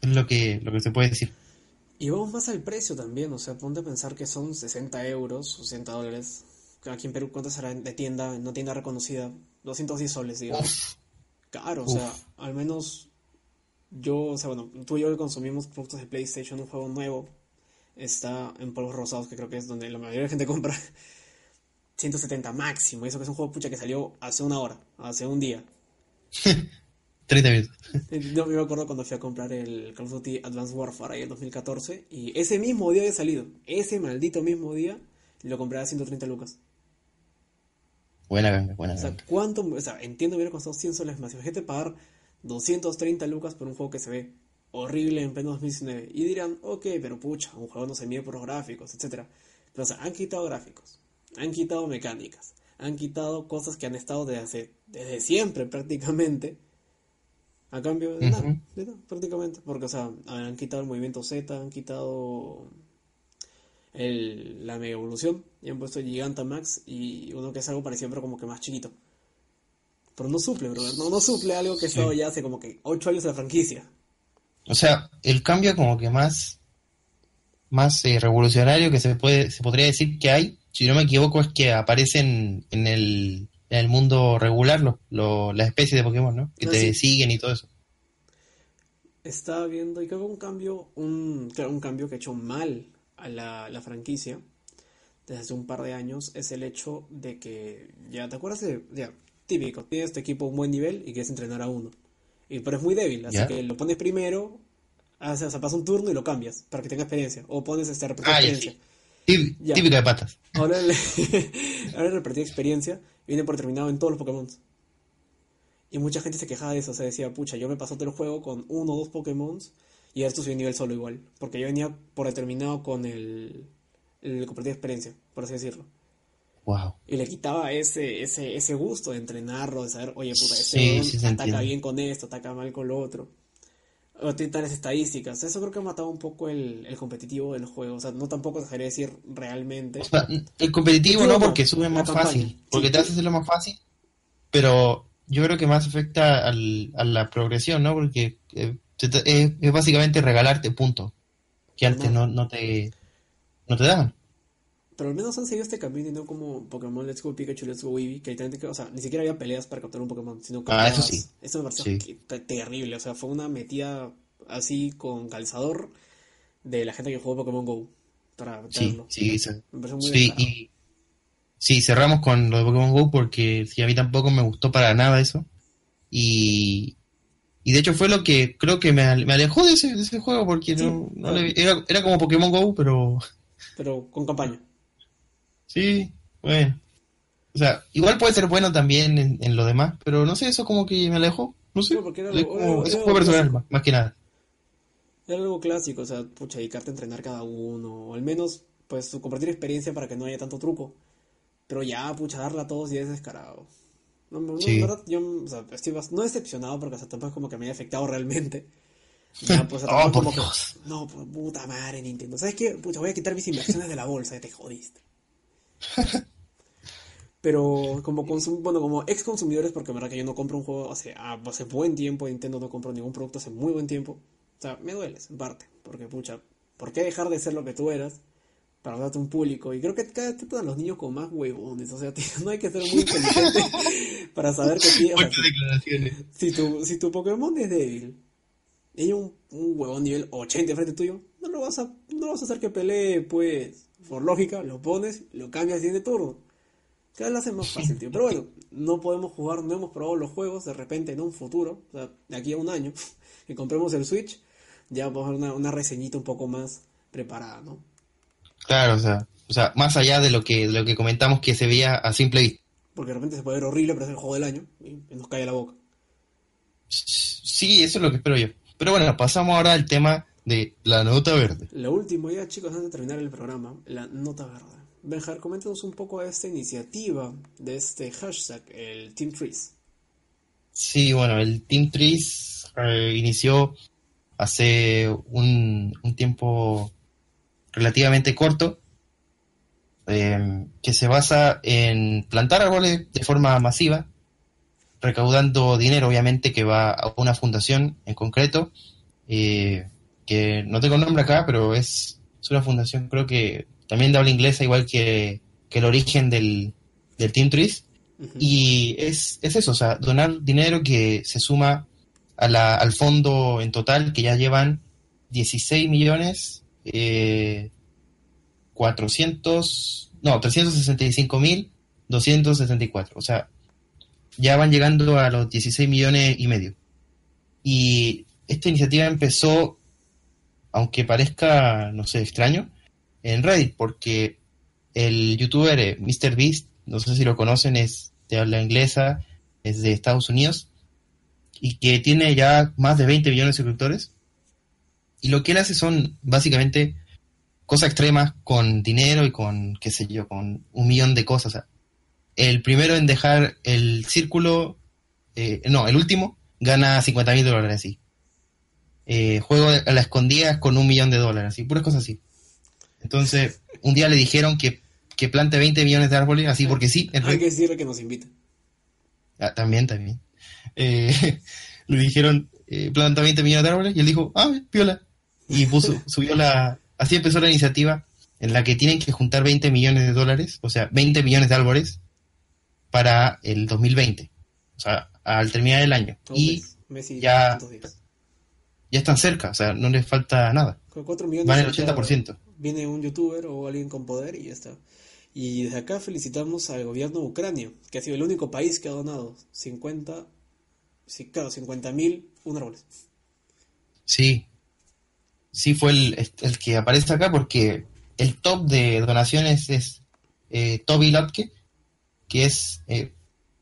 Es lo que, lo que se puede decir. Y vamos más al precio también, o sea, ponte a pensar que son 60 euros o 60 dólares. Aquí en Perú, ¿cuánto será de tienda, en una tienda reconocida? 210 soles, digamos. Caro, o sea, al menos yo, o sea, bueno, tú y yo que consumimos productos de PlayStation, un juego nuevo, está en polvos rosados, que creo que es donde la mayoría de la gente compra 170 máximo. Eso que es un juego pucha que salió hace una hora, hace un día. 30 minutos. Yo me acuerdo cuando fui a comprar el Call of Duty Advanced Warfare ahí en 2014 y ese mismo día había salido. Ese maldito mismo día lo compré a 130 lucas. Buena ganga, buena O sea, ¿cuánto? O sea, entiendo hubiera costado 100 soles más. Imagínate pagar 230 lucas por un juego que se ve horrible en pleno 2019. Y dirán, ok, pero pucha, un juego no se mide por los gráficos, etc. Pero, o sea, han quitado gráficos, han quitado mecánicas, han quitado cosas que han estado desde, hace, desde siempre prácticamente. A cambio de nada, de nada, prácticamente. Porque, o sea, han quitado el movimiento Z, han quitado el, la mega evolución y han puesto Gigantamax y uno que es algo parecido, pero como que más chiquito. Pero no suple, bro. No, no suple algo que ha estado ya hace como que 8 años de la franquicia. O sea, el cambio como que más más eh, revolucionario que se puede se podría decir que hay, si no me equivoco, es que aparecen en el, en el mundo regular los- las especies de Pokémon, ¿no? Que Ah, te sí. siguen y todo eso. Estaba viendo y creo que un cambio, un, claro, un cambio que ha hecho mal a la, la franquicia desde hace un par de años es el hecho de que, ya te acuerdas de, ya, típico, tienes tu equipo a un buen nivel y quieres entrenar a uno. Y, pero es muy débil, así Ya. que lo pones primero, haces, o sea, pasa un turno y lo cambias para que tenga experiencia. O pones este repartir Ah, ya, experiencia. Ya. Típica de patas. Ahora el, ahora el experiencia viene por determinado en todos los Pokémon. Y mucha gente se quejaba de eso, o sea, decía, pucha, yo me pasó todo el juego con uno o dos Pokémon y esto subí nivel solo igual. Porque yo venía por determinado con el, el compartir experiencia, por así decirlo. Wow. Y le quitaba ese, ese, ese gusto de entrenarlo, de saber, oye, puta, este Sí, ataca bien con esto, ataca mal con lo otro. O tiene tales estadísticas. Eso creo que ha matado un poco el, el competitivo del juego. O sea, no tampoco dejaría de decir realmente. O sea, el competitivo no, porque sube más fácil, porque Sí. te hace hacerlo más fácil, pero yo creo que más afecta al, a la progresión, ¿no? Porque eh, es, es básicamente regalarte puntos que antes no, no te no te daban. Pero al menos han seguido este camino y no como Pokémon Let's Go Pikachu, Let's Go Eevee, que literalmente, o sea, ni siquiera había peleas para capturar un Pokémon, sino Ah, eso sí. Eso me pareció Sí. que- terrible, o sea, fue una metida así con calzador de la gente que jugó Pokémon Go para Sí, meterlo. sí, sí. Me pareció muy Sí, y sí, cerramos con lo de Pokémon Go porque sí, a mí tampoco me gustó para nada eso. Y, y de hecho fue lo que creo que me, ale- me alejó de ese, de ese juego porque Sí, no, le- era, era como Pokémon Go, pero Pero con campaña. sí, bueno. O sea, igual puede ser bueno también en, en lo demás, pero no sé, eso como que me alejó. No sé, No, porque era es algo- como- era- eso era fue algo personal más que nada. Era algo clásico, o sea, pucha, dedicarte a entrenar cada uno, o al menos, pues, compartir experiencia para que no haya tanto truco. Pero ya, pucha, darla a todos y es descarado. No, no, Sí. verdad, yo, o sea, estoy no decepcionado porque, o sea, tampoco es como que me haya afectado realmente. Ya, pues, Oh, por como Dios. que, no, pues, puta madre, Nintendo. ¿Sabes qué? Pucha, voy a quitar mis inversiones de la bolsa, te jodiste. Pero como consum bueno, como ex consumidores, porque en verdad que yo no compro un juego hace, ah, hace buen tiempo, Nintendo no compro ningún producto hace muy buen tiempo. O sea, me dueles, en parte, porque pucha, ¿por qué dejar de ser lo que tú eras para darte un público? Y creo que cada vez tratan a los niños con más huevones, o sea, tío, no hay que ser muy inteligente para saber que tío, o sea, Muchas declaraciones. si tu, si tu Pokémon es débil y hay un, un huevón nivel 80 frente tuyo, no lo vas a, no vas a hacer que pelee, pues, por lógica, lo pones, lo cambias y tiene turno. Cada vez lo hace más fácil, tío. Pero bueno, no podemos jugar, no hemos probado los juegos, de repente en un futuro, o sea, de aquí a un año, que compremos el Switch, ya vamos a ver una, una reseñita un poco más preparada, ¿no? Claro, o sea, o sea, más allá de lo que, de lo que comentamos que se veía a simple vista. Porque de repente se puede ver horrible, pero es el juego del año y nos cae la boca. Sí, eso es lo que espero yo. Pero bueno, pasamos ahora al tema de la nota verde. Lo último ya, chicos, antes de terminar el programa, la nota verde. Benjar, coméntanos un poco de esta iniciativa, de este hashtag, el Team Trees. Sí, bueno, el Team Trees eh, inició hace un, un tiempo relativamente corto, eh, que se basa en plantar árboles de forma masiva, recaudando dinero, obviamente, que va a una fundación en concreto, eh, que no tengo el nombre acá, pero es, es una fundación, creo que también de habla inglesa, igual que, que el origen del, del Team Trees. Y es, es eso, o sea, donar dinero que se suma a la, al fondo en total, que ya llevan 16 millones eh, 400, no, 365 mil 274. O sea, ya van llegando a los 16 millones y medio. Y esta iniciativa empezó, aunque parezca, no sé, extraño, en Reddit, porque el youtuber eh, MrBeast, no sé si lo conocen, es de habla inglesa, es de Estados Unidos, y que tiene ya más de 20 millones de suscriptores. Y lo que él hace son básicamente cosas extremas con dinero y con, qué sé yo, con un millón de cosas. el primero en dejar el círculo, eh, no, el último, gana 50 mil dólares así. Eh, juego a la escondida con un millón de dólares, así, puras cosas así. Entonces, un día le dijeron que, que plante 20 millones de árboles, así porque sí. Hay que decirle que nos invita. Ah, también, también. Eh, le dijeron, eh, planta 20 millones de árboles, y él dijo, ah, piola. Y puso, subió la, así empezó la iniciativa en la que tienen que juntar 20 millones de dólares, o sea, 20 millones de árboles para el 2020, o sea, al terminar el año. y ya, ya están cerca, o sea, no les falta nada. Con 4 millones Van el 80%. Viene un youtuber o alguien con poder y ya está. Y desde acá felicitamos al gobierno de Ucrania, que ha sido el único país que ha donado 50, sí, claro, 50 mil un árboles. Sí, sí fue el, el, que aparece acá porque el top de donaciones es eh, Toby Lotke, que es eh,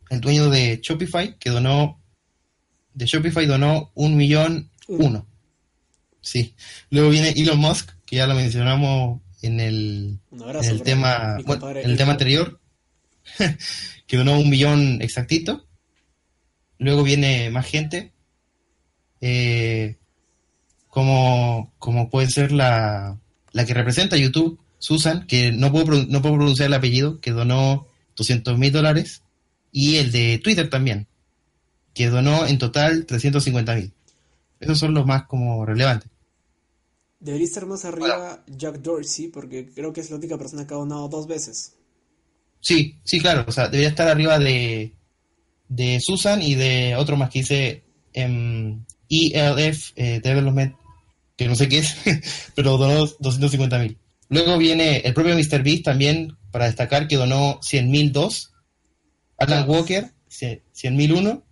el dueño de Shopify, que donó, de Shopify donó un millón uno. Sí. Luego viene Elon Musk, que ya lo mencionamos en el, en el tema, en el tema anterior, que donó un millón exactito. Luego viene más gente. Eh, como, como puede ser la, la que representa YouTube, Susan, que no puedo, no puedo pronunciar el apellido, que donó 200 mil dólares, y el de Twitter también, que donó en total 350 mil. Esos son los más como relevantes. Debería estar más arriba Jack Dorsey, porque creo que es la única persona que ha donado dos veces. Sí, sí, claro, o sea, debería estar arriba de, de Susan y de otro más que dice em, ELF eh, Development que no sé qué es, pero donó 250 mil. Luego viene el propio Mr. Beast también, para destacar que donó 100 mil dos. Alan Walker, 100 mil uno.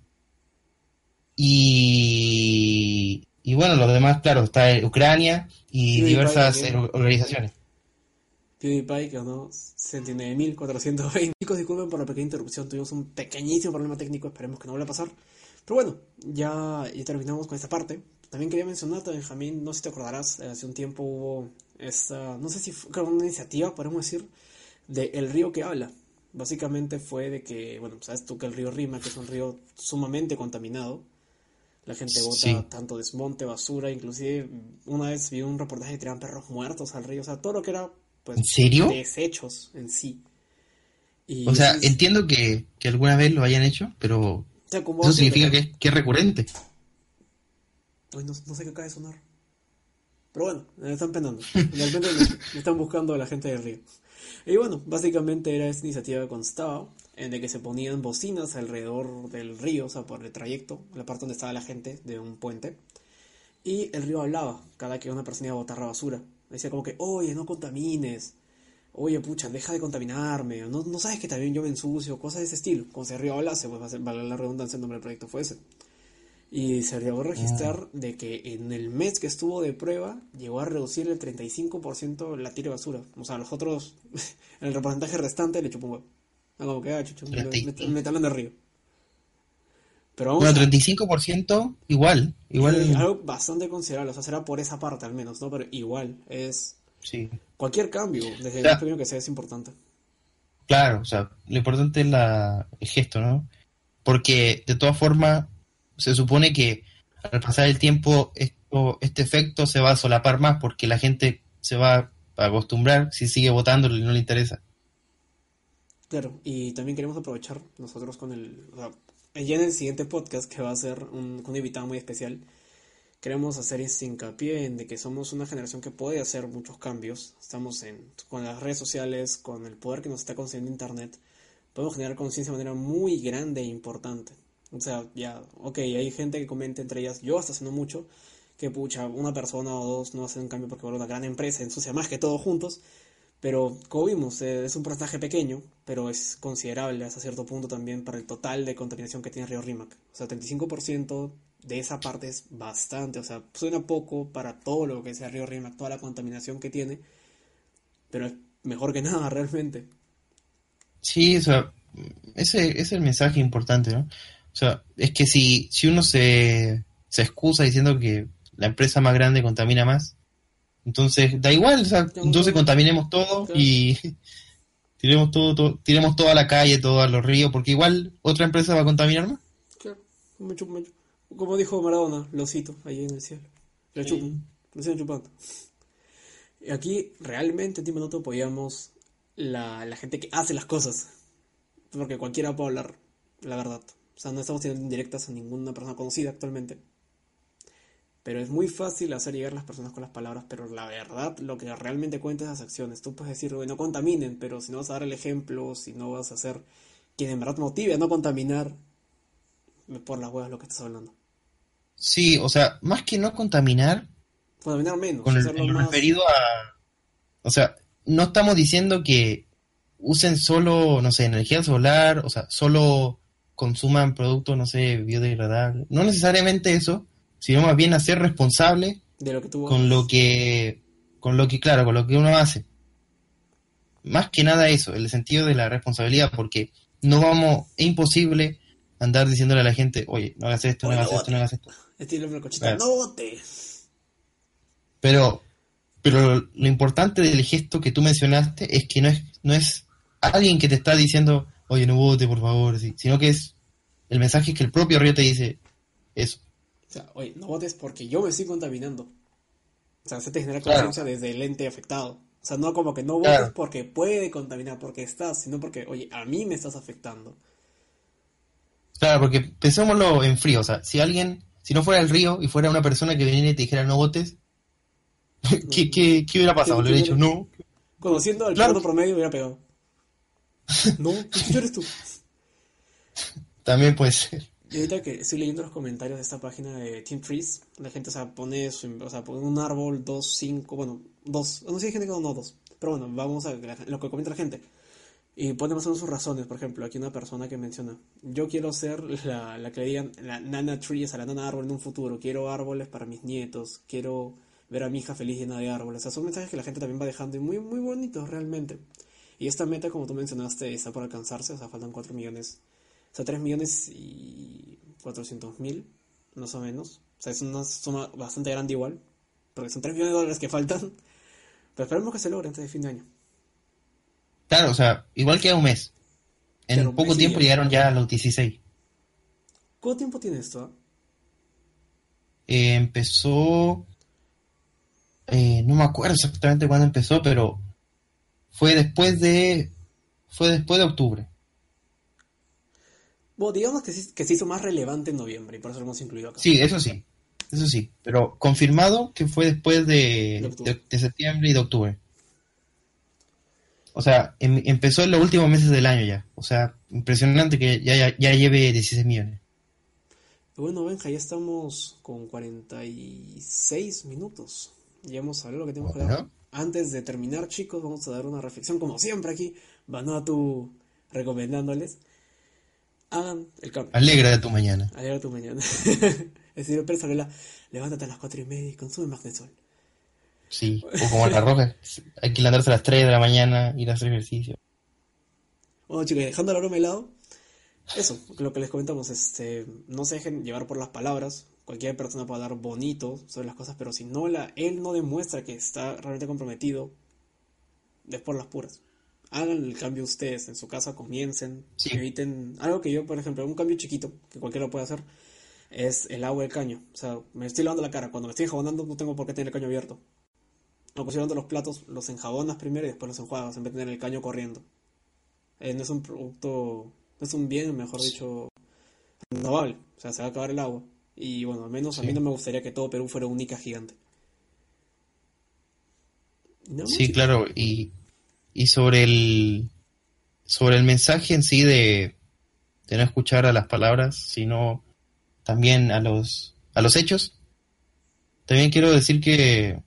Y, y bueno, los demás, claro, está Ucrania y diversas organizaciones. PewDiePie que donó 79.420. Chicos, disculpen por la pequeña interrupción, tuvimos un pequeñísimo problema técnico, esperemos que no vuelva a pasar. Pero bueno, ya, ya terminamos con esta parte. También quería mencionarte, Benjamín, no sé si te acordarás, hace un tiempo hubo esta, no sé si fue una iniciativa, podemos decir, de El Río que habla. Básicamente fue de que, bueno, sabes tú que el río Rima, que es un río sumamente contaminado, la gente bota tanto desmonte, basura, inclusive una vez vi un reportaje que tiraban perros muertos al río, o sea, todo lo que era, pues, ¿En serio? desechos en sí. o sea, entiendo que, que, alguna vez lo hayan hecho, pero eso significa que, que es recurrente. Uy, no, sé qué acaba de sonar. Pero bueno, me están penando. Me, están buscando a la gente del río. Y bueno, básicamente era esta iniciativa que constaba en de que se ponían bocinas alrededor del río, o sea, por el trayecto, la parte donde estaba la gente de un puente. Y el río hablaba cada que una persona iba a botar la basura. Decía como que, oye, no contamines. Oye, pucha, deja de contaminarme. No, no sabes que también yo me ensucio, cosas de ese estilo. Como si el río hablase, pues vale la redundancia, el nombre del proyecto fue ese. Y se llegó a registrar ah. de que en el mes que estuvo de prueba llegó a reducir el 35% la tira de basura. O sea, los otros, el reportaje restante le chupó un huevo. como que, ah, chucho, me, talan de río. Pero vamos bueno, 35% igual, igual. algo bastante considerable, o sea, será por esa parte al menos, ¿no? Pero igual, es... Sí. Cualquier cambio, desde el pequeño que sea, es importante. Claro, o sea, lo importante es la, el gesto, ¿no? Porque de todas formas se supone que al pasar el tiempo esto, este efecto se va a solapar más porque la gente se va a acostumbrar si sigue votando y no le interesa. Claro, y también queremos aprovechar nosotros con el... O sea, ya en el siguiente podcast que va a ser un, un invitado muy especial, queremos hacer hincapié en de que somos una generación que puede hacer muchos cambios. Estamos en, con las redes sociales, con el poder que nos está concediendo Internet podemos generar conciencia de manera muy grande e importante. O sea, ya, ok, hay gente que comenta entre ellas, yo hasta haciendo mucho, que pucha, una persona o dos no hacen un cambio porque vuelve una gran empresa, ensucia más que todos juntos, pero como vimos, eh, es un porcentaje pequeño, pero es considerable hasta cierto punto también para el total de contaminación que tiene Río Rímac. O sea, 35% de esa parte es bastante, o sea, suena poco para todo lo que sea Río Rímac, toda la contaminación que tiene, pero es mejor que nada realmente. Sí, o sea, ese es el mensaje importante, ¿no? O sea, es que si, si uno se, se excusa diciendo que la empresa más grande contamina más, entonces da igual, o sea, entonces contaminemos todo y tiremos todo, tiremos todo a la calle, todo a los ríos, porque igual otra empresa va a contaminar más. Claro, mucho, mucho. Como dijo Maradona, lo cito, ahí en el cielo. Lo chupan, lo siguen chupando. Y aquí realmente, Tim, nosotros apoyamos la, la gente que hace las cosas. Porque cualquiera puede hablar, la verdad. O sea, no estamos teniendo indirectas a ninguna persona conocida actualmente. Pero es muy fácil hacer llegar a las personas con las palabras, pero la verdad, lo que realmente cuenta es las acciones. Tú puedes decir, no contaminen, pero si no vas a dar el ejemplo, si no vas a ser quien en verdad motive a no contaminar, por las huevas lo que estás hablando. Sí, o sea, más que no contaminar, contaminar menos. Con el, referido a, o sea, no estamos diciendo que usen solo, no sé, energía solar, o sea, solo consuman productos, no sé, biodegradables. No necesariamente eso, sino más bien a ser responsable de lo que con lo que, con lo que, claro, con lo que uno hace. Más que nada eso, el sentido de la responsabilidad, porque no vamos, es imposible andar diciéndole a la gente, oye, no hagas esto, no hagas esto, no hagas esto. no Pero, pero lo importante del gesto que tú mencionaste es que no es, no es alguien que te está diciendo, oye, no vote, por favor, sino que es el mensaje que el propio río te dice eso. O sea, oye, no votes porque yo me estoy contaminando. O sea, se te genera conciencia desde el ente afectado. O sea, no como que no votes porque puede contaminar, porque estás, sino porque, oye, a mí me estás afectando. Claro, porque pensémoslo en frío. O sea, si alguien, si no fuera el río y fuera una persona que viniera y te dijera no votes, ¿qué, qué, qué hubiera pasado? Le hubiera dicho no. Conociendo al claro. promedio hubiera pegado. No, ¿qué eres tú? También puede ser. Y ahorita que estoy leyendo los comentarios de esta página de Team Trees, la gente, o sea, pone, o sea, pone un árbol, dos, cinco, bueno, dos, no sé si hay gente que no, no dos, pero bueno, vamos a lo que comenta la gente. Y pone más o menos sus razones, por ejemplo, aquí una persona que menciona, yo quiero ser la, la que le digan la nana tree, o sea, la nana árbol en un futuro, quiero árboles para mis nietos, quiero ver a mi hija feliz llena de árboles, o sea, son mensajes que la gente también va dejando y muy, muy bonitos realmente. Y esta meta, como tú mencionaste, está por alcanzarse, o sea, faltan 4 millones o sea, 3 millones y 400 mil, más o menos. O sea, es una suma bastante grande igual. Porque son 3 millones de dólares que faltan. Pero esperemos que se logre antes de fin de año. Claro, o sea, igual queda un mes. En poco tiempo llegaron ya a los 16. ¿Cuánto tiempo tiene esto? Eh, empezó... Eh, no me acuerdo exactamente cuándo empezó, pero fue después de... Fue después de octubre. Bueno, digamos que, que se hizo más relevante en noviembre y por eso lo hemos incluido acá. Sí, eso sí. Eso sí. Pero confirmado que fue después de, de, septiembre y de octubre. O sea, em, empezó en los últimos meses del año ya. O sea, impresionante que ya, ya, lleve 16 millones. Bueno, Benja, ya estamos con 46 minutos. Ya hemos hablado lo que tenemos que dar. Antes de terminar, chicos, vamos a dar una reflexión, como siempre aquí, tú recomendándoles hagan el cambio. Alegra tu mañana. Alegra tu mañana. el señor Pérez levántate a las 4 y media y consume más de sol. Sí, o como la roja, hay que levantarse a las 3 de la mañana, ir a hacer ejercicio. Bueno chicos, dejando la broma de lado, eso, lo que les comentamos, este, no se dejen llevar por las palabras, cualquier persona puede hablar bonito sobre las cosas, pero si no la, él no demuestra que está realmente comprometido, es por las puras hagan el cambio ustedes en su casa, comiencen, eviten algo que yo, por ejemplo, un cambio chiquito que cualquiera puede hacer es el agua del caño. O sea, me estoy lavando la cara, cuando me estoy enjabonando no tengo por qué tener el caño abierto. O lavando los platos, los enjabonas primero y después los enjuagas en vez de tener el caño corriendo. Eh, no es un producto, no es un bien, mejor dicho, renovable. O sea, se va a acabar el agua. Y bueno, al menos a mí no me gustaría que todo Perú fuera única gigante. sí, claro, y y sobre el sobre el mensaje en sí de, de no escuchar a las palabras, sino también a los, a los hechos, también quiero decir que,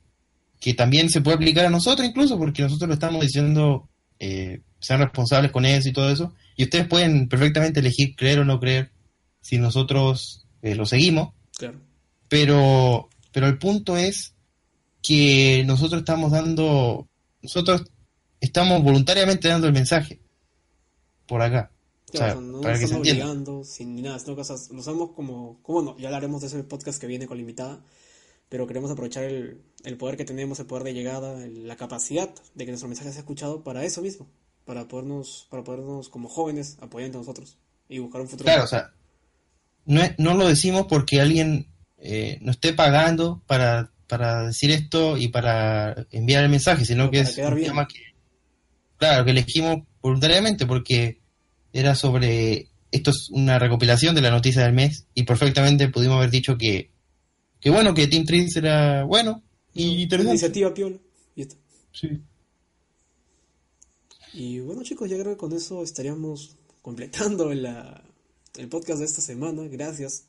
que también se puede aplicar a nosotros incluso, porque nosotros lo estamos diciendo, eh, sean responsables con eso y todo eso, y ustedes pueden perfectamente elegir creer o no creer si nosotros eh, lo seguimos. Claro. Pero, pero el punto es que nosotros estamos dando, nosotros estamos voluntariamente dando el mensaje por acá. Claro, no para que estamos obligando sin ni nada, sino cosas, lo usamos como, como no, ya hablaremos de ese podcast que viene con la invitada, pero queremos aprovechar el, el poder que tenemos, el poder de llegada, la capacidad de que nuestro mensaje sea escuchado para eso mismo, para podernos, para podernos como jóvenes apoyar entre nosotros y buscar un futuro. Claro, o sea, no, no lo decimos porque alguien eh, nos esté pagando para, para decir esto y para enviar el mensaje, sino que es un tema que, claro, que elegimos voluntariamente porque era sobre, esto es una recopilación de la noticia del mes y perfectamente pudimos haber dicho que, que bueno, que Team Trees era bueno y Iniciativa Piola. Y esto. Sí. Y bueno chicos, ya creo que con eso estaríamos completando el podcast de esta semana. Gracias.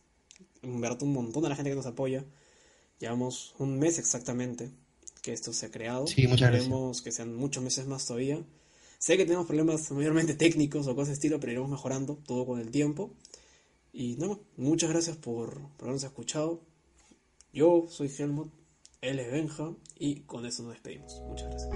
En verdad un montón de la gente que nos apoya. Llevamos un mes exactamente que esto se ha creado. Sí, muchas Esperemos que sean muchos meses más todavía. Sé que tenemos problemas mayormente técnicos o cosas de estilo, pero iremos mejorando todo con el tiempo. Y nada, muchas gracias por, por habernos escuchado. Yo soy Helmut, él es Benja, y con eso nos despedimos. Muchas gracias.